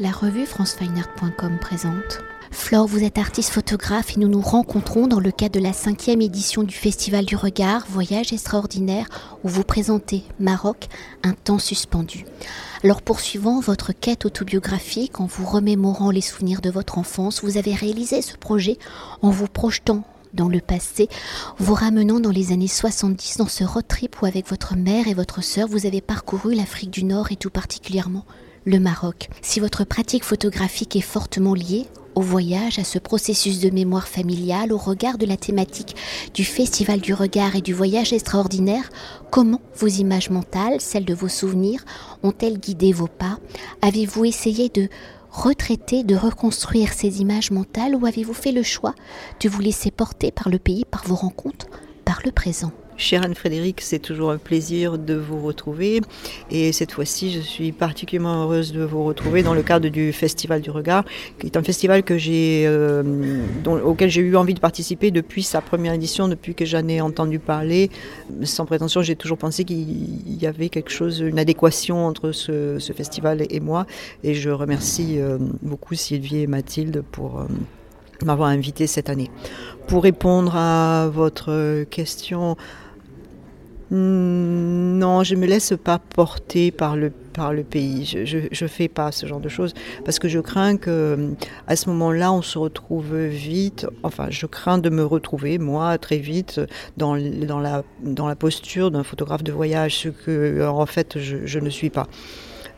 La revue francefineart.com présente. Flore, vous êtes artiste photographe et nous nous rencontrons dans le cadre de la cinquième édition du Festival du Regard, Voyage extraordinaire, où vous présentez Maroc, un temps suspendu. Alors poursuivant votre quête autobiographique, en vous remémorant les souvenirs de votre enfance, vous avez réalisé ce projet en vous projetant dans le passé, vous ramenant dans les années 70 dans ce road trip où avec votre mère et votre sœur vous avez parcouru l'Afrique du Nord et tout particulièrement le Maroc. Si votre pratique photographique est fortement liée au voyage, à ce processus de mémoire familiale, au regard de la thématique du Festival du regard et du voyage extraordinaire, comment vos images mentales, celles de vos souvenirs, ont-elles guidé vos pas? Avez-vous essayé de retraiter, de reconstruire ces images mentales ou avez-vous fait le choix de vous laisser porter par le pays, par vos rencontres, par le présent? Chère Anne-Frédéric, c'est toujours un plaisir de vous retrouver. Et cette fois-ci, je suis particulièrement heureuse de vous retrouver dans le cadre du Festival du Regard, qui est un festival que j'ai, euh, auquel j'ai eu envie de participer depuis sa première édition, depuis que j'en ai entendu parler. Sans prétention, j'ai toujours pensé qu'il y avait quelque chose, une adéquation entre ce, festival et moi. Et je remercie euh, beaucoup Sylvie et Mathilde pour. Euh, m'avoir invité cette année. Pour répondre à votre question, non, je me laisse pas porter par le par le pays. Je, je, fais pas ce genre de choses parce que je crains que à ce moment-là on se retrouve vite. Enfin, je crains de me retrouver moi très vite dans, dans la dans la posture d'un photographe de voyage, ce que en fait je, je ne suis pas.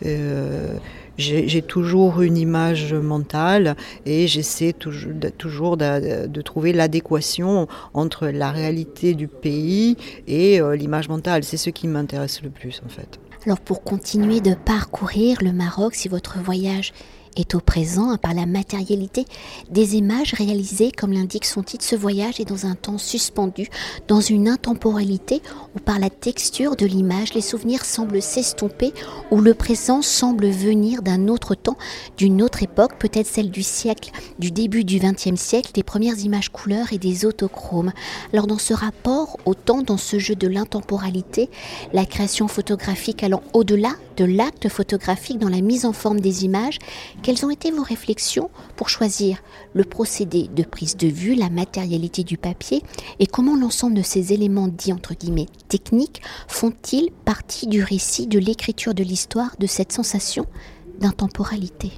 Euh, j'ai toujours une image mentale et j'essaie toujours, de, trouver l'adéquation entre la réalité du pays et euh, l'image mentale. C'est ce qui m'intéresse le plus en fait. Alors pour continuer de parcourir le Maroc, si votre voyage est au présent par la matérialité des images réalisées, comme l'indique son titre, ce voyage est dans un temps suspendu, dans une intemporalité où par la texture de l'image, les souvenirs semblent s'estomper, où le présent semble venir d'un autre temps, d'une autre époque, peut-être celle du siècle, du début du XXe siècle, des premières images couleurs et des autochromes. Alors dans ce rapport au temps, dans ce jeu de l'intemporalité, la création photographique allant au-delà de l'acte photographique dans la mise en forme des images, quelles ont été vos réflexions pour choisir le procédé de prise de vue, la matérialité du papier et comment l'ensemble de ces éléments dits entre guillemets techniques font-ils partie du récit, de l'écriture de l'histoire, de cette sensation d'intemporalité?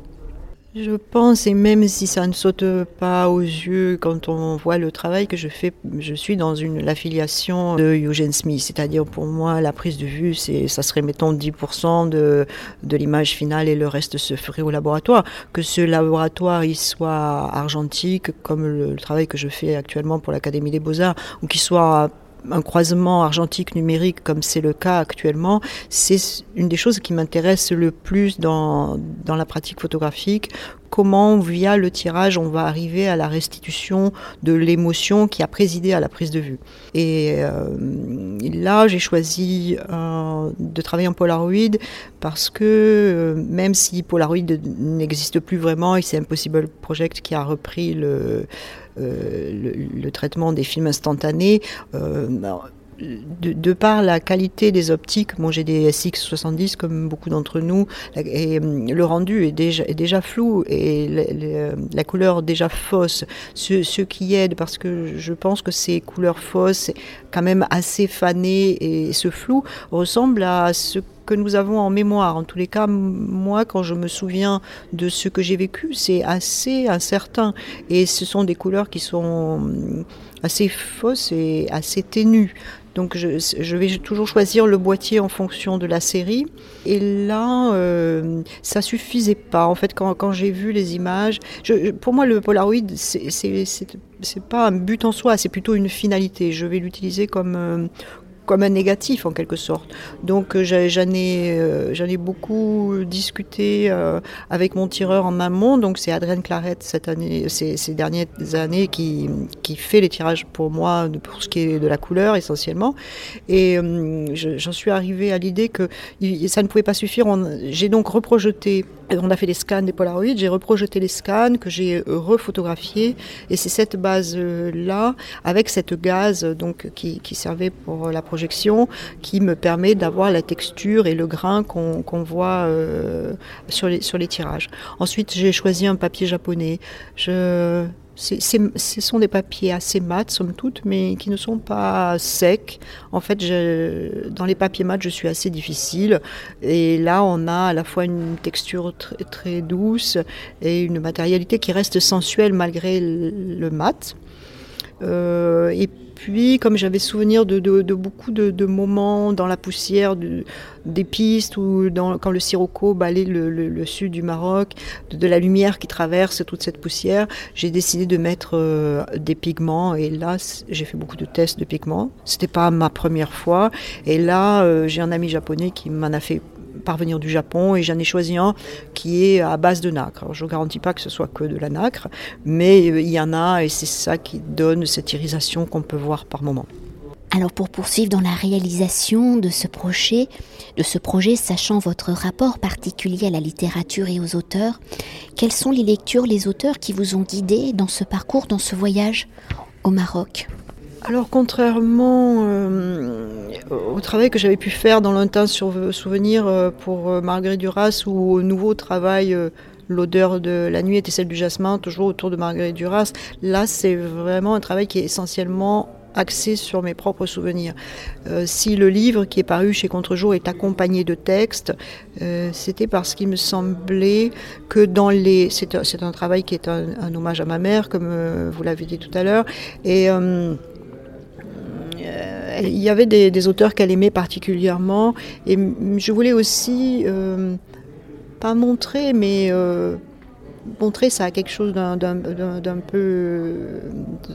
Je pense, et même si ça ne saute pas aux yeux quand on voit le travail que je fais, je suis dans une l'affiliation de Eugene Smith, c'est-à-dire pour moi la prise de vue, c'est ça serait mettons 10% de, de l'image finale et le reste se ferait au laboratoire. Que ce laboratoire il soit argentique comme le, le travail que je fais actuellement pour l'Académie des Beaux-Arts, ou qu'il soit un croisement argentique numérique comme c'est le cas actuellement, c'est une des choses qui m'intéresse le plus dans, dans la pratique photographique. Comment, via le tirage, on va arriver à la restitution de l'émotion qui a présidé à la prise de vue. Et euh, là, j'ai choisi euh, de travailler en Polaroid parce que euh, même si Polaroid n'existe plus vraiment et c'est Impossible Project qui a repris le, traitement des films instantanés. De, par la qualité des optiques, j'ai des SX70 comme beaucoup d'entre nous, et euh, le rendu est déjà, flou et la couleur déjà fausse, ce, ce, qui aide parce que je pense que ces couleurs fausses, quand même assez fanées et ce flou ressemble à ce que nous avons en mémoire. En tous les cas, moi, quand je me souviens de ce que j'ai vécu, c'est assez incertain. Et ce sont des couleurs qui sont hum, assez fausses et assez ténues. Donc je, vais toujours choisir le boîtier en fonction de la série. Et là, euh, ça suffisait pas. En fait, quand, j'ai vu les images, pour moi, le Polaroid, c'est pas un but en soi, c'est plutôt une finalité. Je vais l'utiliser comme, euh, comme un négatif en quelque sorte. Donc euh, j'en ai, euh, j'en ai beaucoup discuté euh, avec mon tireur en amont. Donc c'est Adrien Claret cette année, ces, ces, dernières années qui, qui fait les tirages pour moi pour ce qui est de la couleur essentiellement. Et j'en suis arrivée à l'idée que ça ne pouvait pas suffire. J'ai donc reprojeté on a fait des scans des Polaroids, j'ai reprojeté les scans que j'ai refotographiés et c'est cette base là avec cette gaze donc qui, servait pour la projection qui me permet d'avoir la texture et le grain qu'on voit sur, les, sur les tirages. Ensuite j'ai choisi un papier japonais. Ce sont des papiers assez mats, somme toute, mais qui ne sont pas secs. En fait, dans les papiers mats, je suis assez difficile. Et là, on a à la fois une texture très, douce et une matérialité qui reste sensuelle malgré le, mat. Euh, et puis, comme j'avais souvenir de, beaucoup de, moments dans la poussière des pistes ou quand le sirocco balait le, sud du Maroc, de, la lumière qui traverse toute cette poussière, j'ai décidé de mettre euh, des pigments. Et là, j'ai fait beaucoup de tests de pigments. C'était pas ma première fois. Et là, euh, j'ai un ami japonais qui m'en a fait parvenir du Japon et j'en ai choisi un qui est à base de nacre. je ne garantis pas que ce soit que de la nacre, mais euh, il y en a et c'est ça qui donne cette irisation qu'on peut voir par moment. Alors pour poursuivre dans la réalisation de ce projet, de ce projet, sachant votre rapport particulier à la littérature et aux auteurs, quelles sont les lectures, les auteurs qui vous ont guidé dans ce parcours, dans ce voyage au Maroc? Alors contrairement euh, au travail que j'avais pu faire dans lointain sur souvenir euh, pour euh, Marguerite Duras ou au nouveau travail l'odeur de la nuit était celle du jasmin, toujours autour de Marguerite Duras. Là, c'est vraiment un travail qui est essentiellement axé sur mes propres souvenirs. si le livre qui est paru chez Contrejour est accompagné de textes, c'était parce qu'il me semblait que dans les... C'est un, travail qui est un, hommage à ma mère, comme vous l'avez dit tout à l'heure, et il y avait des, auteurs qu'elle aimait particulièrement. Et je voulais aussi, euh, pas montrer, mais euh, montrer ça à quelque chose d'un peu,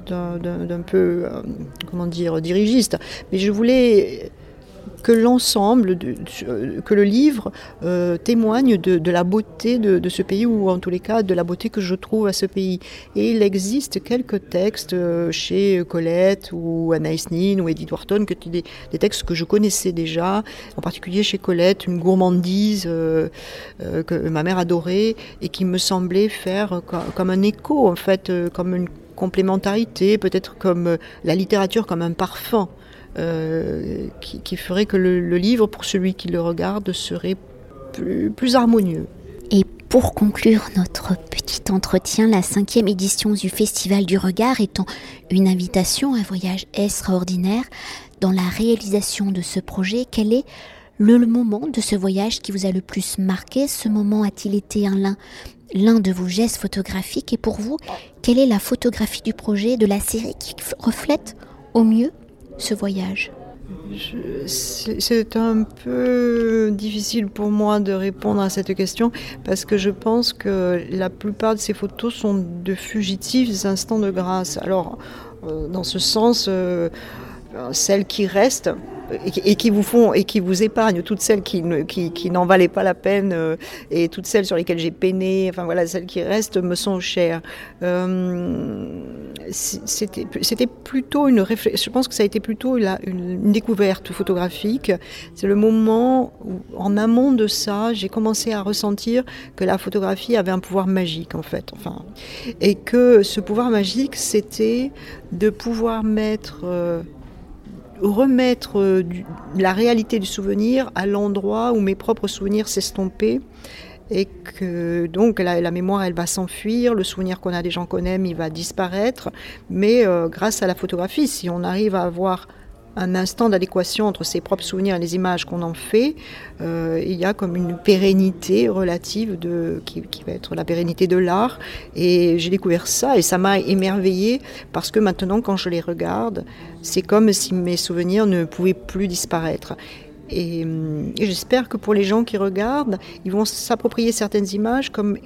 d'un peu, euh, comment dire, dirigiste. Mais je voulais que l'ensemble, que le livre euh, témoigne de, la beauté de, ce pays, ou en tous les cas de la beauté que je trouve à ce pays. Et il existe quelques textes euh, chez Colette ou Anaïs Nin ou Edith Wharton, des, textes que je connaissais déjà, en particulier chez Colette, une gourmandise euh, que ma mère adorait et qui me semblait faire comme un écho, en fait, comme une complémentarité, peut-être comme la littérature comme un parfum. Euh, qui, ferait que le, livre, pour celui qui le regarde, serait plus, harmonieux. Et pour conclure notre petit entretien, la cinquième édition du Festival du Regard étant une invitation à un voyage extraordinaire, dans la réalisation de ce projet, quel est le, moment de ce voyage qui vous a le plus marqué? Ce moment a-t-il été un l'un de vos gestes photographiques? Et pour vous, quelle est la photographie du projet, de la série qui reflète au mieux ce voyage c'est un peu difficile pour moi de répondre à cette question parce que je pense que la plupart de ces photos sont de fugitifs instants de grâce. Alors, euh, dans ce sens, euh, celles qui restent, et, qui vous font et qui vous épargnent toutes celles qui, qui, n'en valaient pas la peine euh, et toutes celles sur lesquelles j'ai peiné, enfin voilà, celles qui restent me sont chères. Euh, c'était plutôt une réflexion, je pense que ça a été plutôt une, découverte photographique. C'est le moment où, en amont de ça, j'ai commencé à ressentir que la photographie avait un pouvoir magique en fait, enfin, et que ce pouvoir magique, c'était de pouvoir mettre euh, remettre euh, la réalité du souvenir à l'endroit où mes propres souvenirs s'estompaient et que donc la, mémoire elle va s'enfuir, le souvenir qu'on a des gens qu'on aime il va disparaître, mais euh, grâce à la photographie, si on arrive à avoir un instant d'adéquation entre ses propres souvenirs et les images qu'on en fait, euh, il y a comme une pérennité relative de, qui, va être la pérennité de l'art. Et j'ai découvert ça et ça m'a émerveillé parce que maintenant, quand je les regarde, c'est comme si mes souvenirs ne pouvaient plus disparaître. Et, j'espère que pour les gens qui regardent, ils vont s'approprier certaines images comme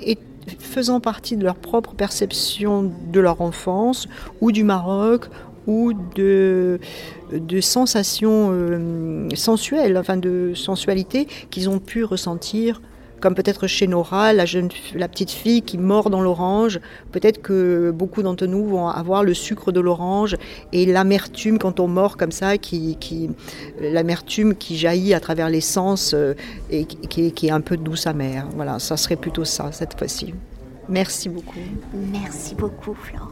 faisant partie de leur propre perception de leur enfance ou du Maroc ou de, sensations euh, sensuelles, enfin de sensualité qu'ils ont pu ressentir comme peut-être chez Nora, la, jeune, la petite fille qui mord dans l'orange. Peut-être que beaucoup d'entre nous vont avoir le sucre de l'orange et l'amertume quand on mord comme ça, qui, qui l'amertume qui jaillit à travers l'essence euh, et qui, qui est un peu douce amère. Voilà, ça serait plutôt ça cette fois-ci. Merci beaucoup. Merci beaucoup, Flore.